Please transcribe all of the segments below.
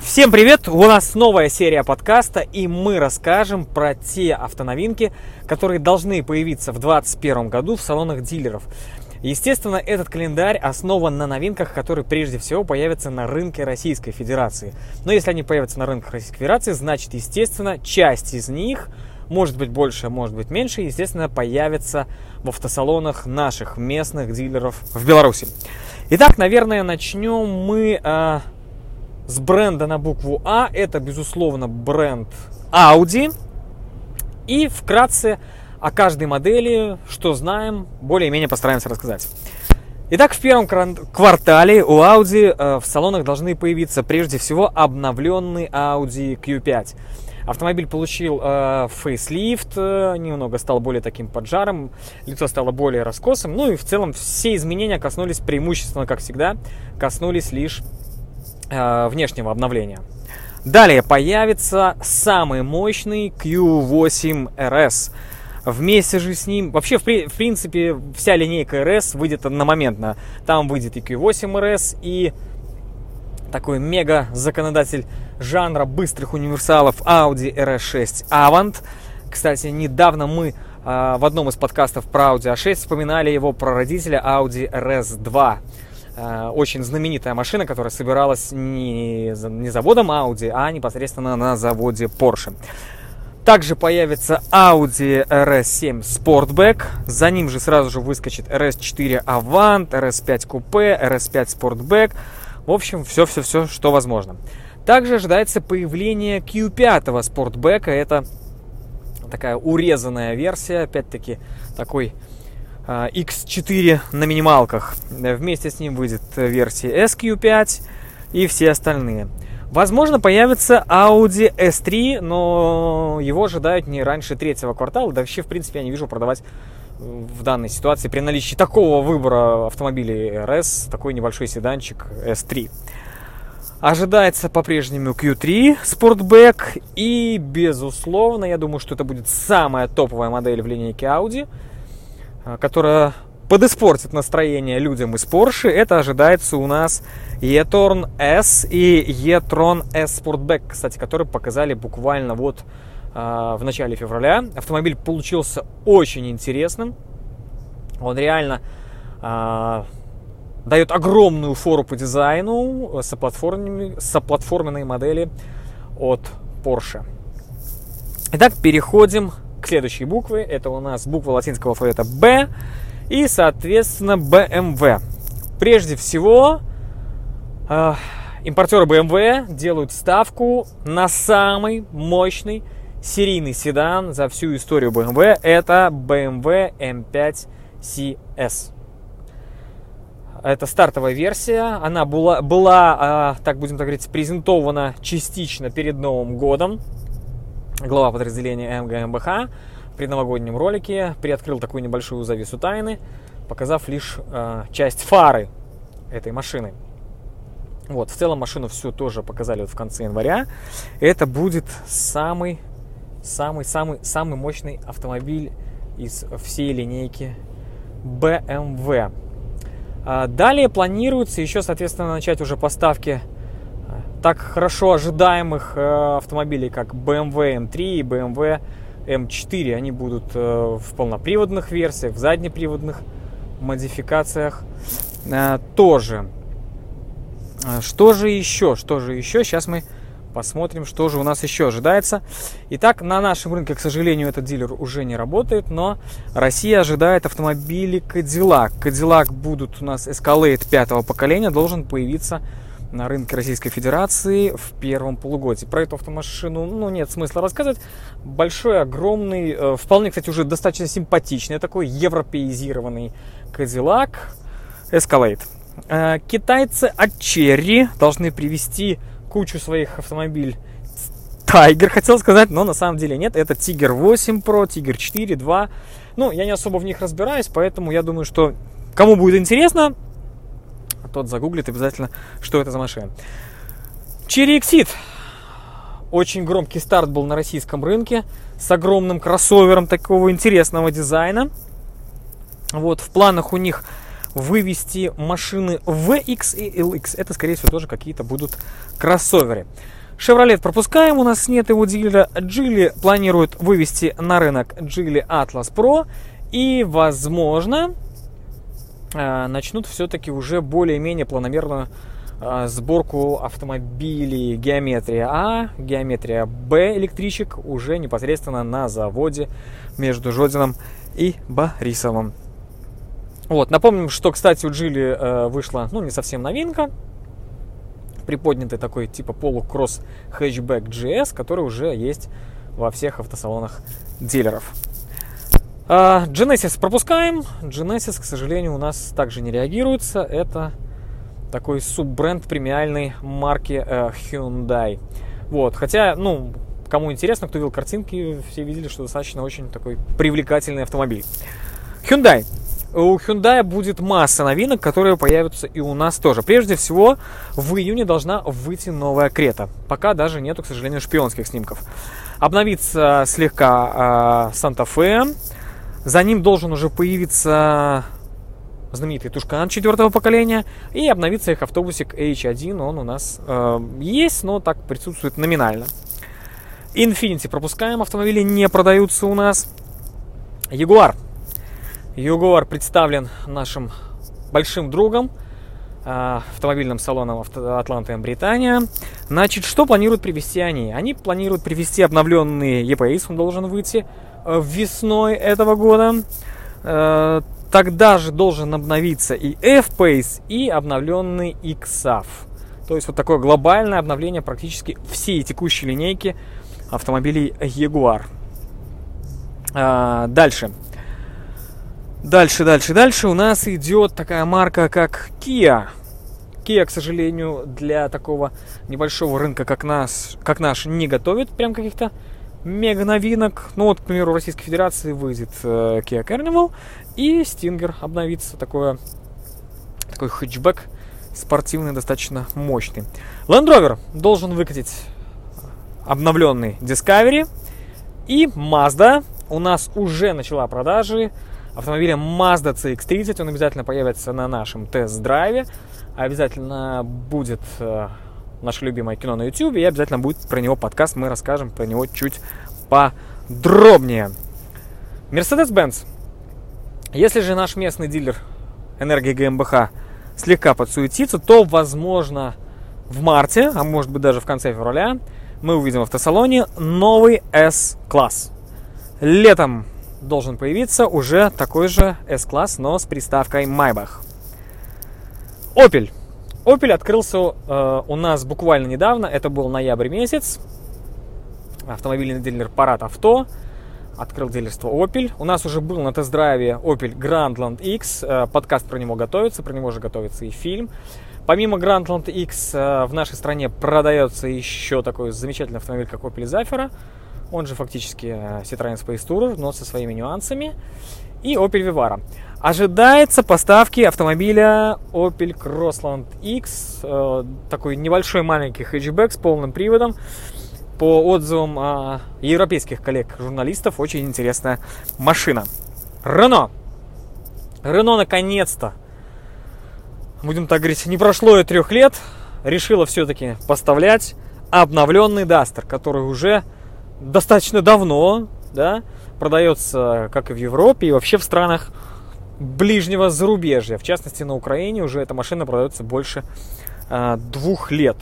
Всем привет! У нас новая серия подкаста, и мы расскажем про те автоновинки, которые должны появиться в 2021 году в салонах дилеров. Естественно, этот календарь основан на новинках, которые прежде всего появятся на рынке Российской Федерации. Но если они появятся на рынке Российской Федерации, значит, естественно, часть из них, может быть больше, может быть меньше, естественно, появится в автосалонах наших местных дилеров в Беларуси. Итак, наверное, начнем мы э, с бренда на букву А. Это, безусловно, бренд Audi. И вкратце о каждой модели, что знаем, более-менее постараемся рассказать. Итак, в первом квартале у Audi э, в салонах должны появиться прежде всего обновленный Audi Q5. Автомобиль получил э, фейслифт, э, немного стал более таким поджаром, лицо стало более раскосым. Ну и в целом все изменения коснулись преимущественно, как всегда, коснулись лишь внешнего обновления. Далее появится самый мощный Q8 RS. Вместе же с ним, вообще, в, в принципе, вся линейка RS выйдет одномоментно. Там выйдет и Q8 RS, и такой мега законодатель жанра быстрых универсалов Audi RS6 Avant. Кстати, недавно мы э, в одном из подкастов про Audi A6 вспоминали его прародителя Audi RS2. Э, очень знаменитая машина, которая собиралась не, не заводом Audi, а непосредственно на заводе Porsche. Также появится Audi RS7 Sportback. За ним же сразу же выскочит RS4 Avant, RS5 Coupe, RS5 Sportback. В общем, все-все-все, что возможно. Также ожидается появление Q5 Sportback. Это такая урезанная версия, опять-таки такой X4 на минималках. Вместе с ним выйдет версия SQ5 и все остальные. Возможно, появится Audi S3, но его ожидают не раньше третьего квартала. Да вообще, в принципе, я не вижу продавать в данной ситуации при наличии такого выбора автомобилей RS, такой небольшой седанчик S3. Ожидается по-прежнему Q3 Sportback и, безусловно, я думаю, что это будет самая топовая модель в линейке Audi – которая подиспортит настроение людям из Porsche, это ожидается у нас e-tron S и e-tron S Sportback, кстати, которые показали буквально вот э, в начале февраля. Автомобиль получился очень интересным. Он реально э, дает огромную фору по дизайну соплатформенной модели от Porsche. Итак, переходим к следующей букве. Это у нас буква латинского алфавита B и, соответственно, BMW. Прежде всего, э, импортеры BMW делают ставку на самый мощный серийный седан за всю историю BMW. Это BMW M5 CS. Это стартовая версия. Она была, была так будем так говорить, презентована частично перед Новым годом глава подразделения МГМБХ при новогоднем ролике приоткрыл такую небольшую завесу тайны, показав лишь э, часть фары этой машины. Вот, в целом машину всю тоже показали вот в конце января. Это будет самый, самый, самый, самый мощный автомобиль из всей линейки BMW. А далее планируется еще, соответственно, начать уже поставки так хорошо ожидаемых э, автомобилей, как BMW M3 и BMW M4. Они будут э, в полноприводных версиях, в заднеприводных модификациях э, тоже. Что же еще? Что же еще? Сейчас мы посмотрим, что же у нас еще ожидается. Итак, на нашем рынке, к сожалению, этот дилер уже не работает, но Россия ожидает автомобили Cadillac. Cadillac будут у нас Escalade пятого поколения, должен появиться на рынке Российской Федерации в первом полугодии. Про эту автомашину, ну, нет смысла рассказывать. Большой, огромный, э, вполне, кстати, уже достаточно симпатичный, такой европеизированный Cadillac Escalade. Э, китайцы от Cherry должны привести кучу своих автомобилей Tiger, хотел сказать, но на самом деле нет. Это Tiger 8 Pro, Tiger 4, 2. Ну, я не особо в них разбираюсь, поэтому я думаю, что кому будет интересно, тот загуглит обязательно, что это за машина. Cherry Exit. Очень громкий старт был на российском рынке с огромным кроссовером такого интересного дизайна. Вот, в планах у них вывести машины VX и LX. Это, скорее всего, тоже какие-то будут кроссоверы. Chevrolet пропускаем, у нас нет его дилера. Geely планирует вывести на рынок Geely Atlas Pro. И, возможно, начнут все-таки уже более-менее планомерную э, сборку автомобилей геометрия А, геометрия Б электричек уже непосредственно на заводе между Жодином и Борисовым. Вот, напомним, что, кстати, у Джили э, вышла, ну, не совсем новинка, приподнятый такой типа полукросс хэтчбэк GS, который уже есть во всех автосалонах дилеров. А, Genesis пропускаем. Genesis, к сожалению, у нас также не реагируется. Это такой суббренд премиальной марки э, Hyundai. Вот, хотя, ну, кому интересно, кто видел картинки, все видели, что достаточно очень такой привлекательный автомобиль. Hyundai у Hyundai будет масса новинок, которые появятся и у нас тоже. Прежде всего, в июне должна выйти новая Крета. Пока даже нету, к сожалению, шпионских снимков. Обновится слегка э, Санта-Фе. За ним должен уже появиться знаменитый Тушкан четвертого поколения. И обновится их автобусик H1. Он у нас э, есть, но так присутствует номинально. Infiniti пропускаем. Автомобили не продаются у нас. Ягуар Югуар представлен нашим большим другом, а, автомобильным салоном Атланты Британия. Значит, что планируют привести они? Они планируют привести обновленный E-Pace, он должен выйти э, весной этого года. Э, тогда же должен обновиться и F-Pace, и обновленный XAF. То есть вот такое глобальное обновление практически всей текущей линейки автомобилей Jaguar. А, дальше. Дальше, дальше, дальше у нас идет такая марка, как Kia. Kia, к сожалению, для такого небольшого рынка, как, нас, как наш, не готовит прям каких-то мега новинок. Ну вот, к примеру, в Российской Федерации выйдет э, Kia Carnival и Stinger обновится. Такое, такой хэтчбэк спортивный, достаточно мощный. Land Rover должен выкатить обновленный Discovery. И Mazda у нас уже начала продажи автомобиля Mazda CX-30. Он обязательно появится на нашем тест-драйве. Обязательно будет э, наше любимое кино на YouTube. И обязательно будет про него подкаст. Мы расскажем про него чуть подробнее. Mercedes-Benz. Если же наш местный дилер энергии ГМБХ слегка подсуетится, то, возможно, в марте, а может быть даже в конце февраля, мы увидим в автосалоне новый S-класс. Летом должен появиться уже такой же S-класс, но с приставкой Maybach. Opel. Opel открылся э, у нас буквально недавно, это был ноябрь месяц. Автомобильный дилер Парад Авто открыл дилерство Opel. У нас уже был на тест-драйве Opel Grandland X. Э, подкаст про него готовится, про него же готовится и фильм. Помимо Grandland X э, в нашей стране продается еще такой замечательный автомобиль, как Opel Zafira он же фактически э, Citroёn Space Tourer, но со своими нюансами, и Opel Vivara. Ожидается поставки автомобиля Opel Crossland X, э, такой небольшой маленький хэтчбэк с полным приводом. По отзывам э, европейских коллег-журналистов, очень интересная машина. Рено. Рено наконец-то, будем так говорить, не прошло и трех лет, решила все-таки поставлять обновленный Дастер, который уже достаточно давно, да, продается как и в Европе, и вообще в странах ближнего зарубежья. В частности, на Украине уже эта машина продается больше э, двух лет.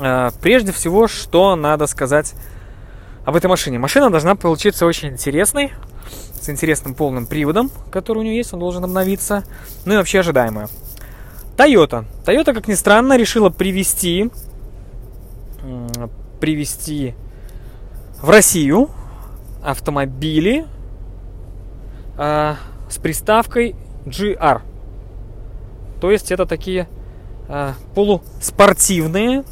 Э, прежде всего, что надо сказать об этой машине. Машина должна получиться очень интересной, с интересным полным приводом, который у нее есть, он должен обновиться, ну и вообще ожидаемая. Toyota. Toyota, как ни странно, решила привести, привести в Россию автомобили э, с приставкой GR. То есть это такие э, полуспортивные.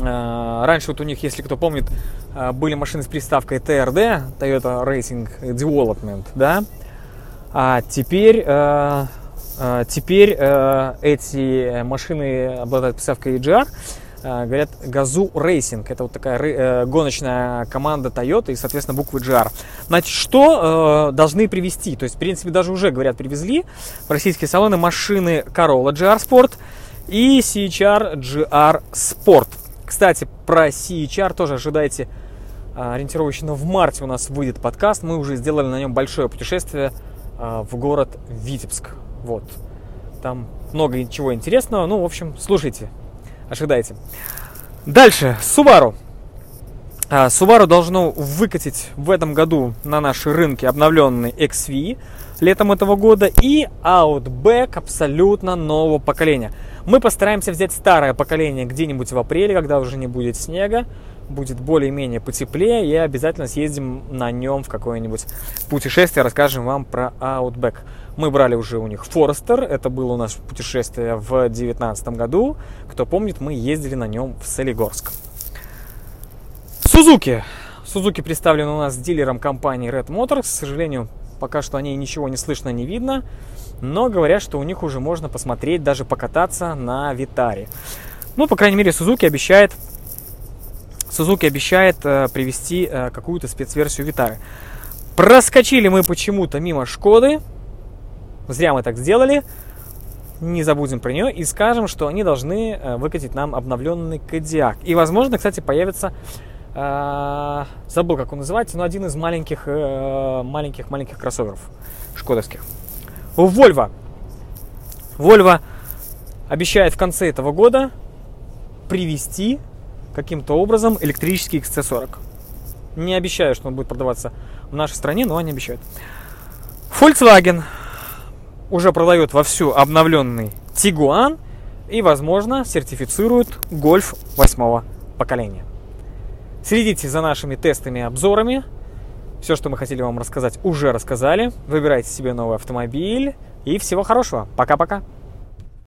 Э, раньше вот у них, если кто помнит, э, были машины с приставкой TRD, Toyota Racing Development, да. А теперь, э, э, теперь э, эти машины обладают приставкой GR говорят Газу Racing. Это вот такая э, гоночная команда Toyota и, соответственно, буквы GR. Значит, что э, должны привезти? То есть, в принципе, даже уже, говорят, привезли в российские салоны машины Corolla GR Sport и CHR GR Sport. Кстати, про CHR тоже ожидайте ориентировочно в марте у нас выйдет подкаст. Мы уже сделали на нем большое путешествие в город Витебск. Вот. Там много чего интересного. Ну, в общем, слушайте, ожидайте. Дальше, Subaru. А, Subaru должно выкатить в этом году на наши рынки обновленный XV летом этого года и Outback абсолютно нового поколения. Мы постараемся взять старое поколение где-нибудь в апреле, когда уже не будет снега, будет более-менее потеплее, и обязательно съездим на нем в какое-нибудь путешествие, расскажем вам про Outback. Мы брали уже у них Forester, это было у нас путешествие в 2019 году. Кто помнит, мы ездили на нем в Солигорск. Сузуки. Сузуки представлен у нас дилером компании Red Motors. К сожалению, пока что о ней ничего не слышно, не видно. Но говорят, что у них уже можно посмотреть, даже покататься на Витаре. Ну, по крайней мере, Сузуки обещает Сузуки обещает э, привести э, какую-то спецверсию Витары. Проскочили мы почему-то мимо Шкоды. Зря мы так сделали. Не забудем про нее и скажем, что они должны э, выкатить нам обновленный Кодиак. И, возможно, кстати, появится э, забыл, как он называется, но один из маленьких, э, маленьких, маленьких кроссоверов шкодовских. Volvo. Volvo обещает в конце этого года привести каким-то образом электрический XC40. Не обещаю, что он будет продаваться в нашей стране, но они обещают. Volkswagen уже продает вовсю обновленный Tiguan и, возможно, сертифицирует Golf 8 поколения. Следите за нашими тестами и обзорами. Все, что мы хотели вам рассказать, уже рассказали. Выбирайте себе новый автомобиль. И всего хорошего. Пока-пока.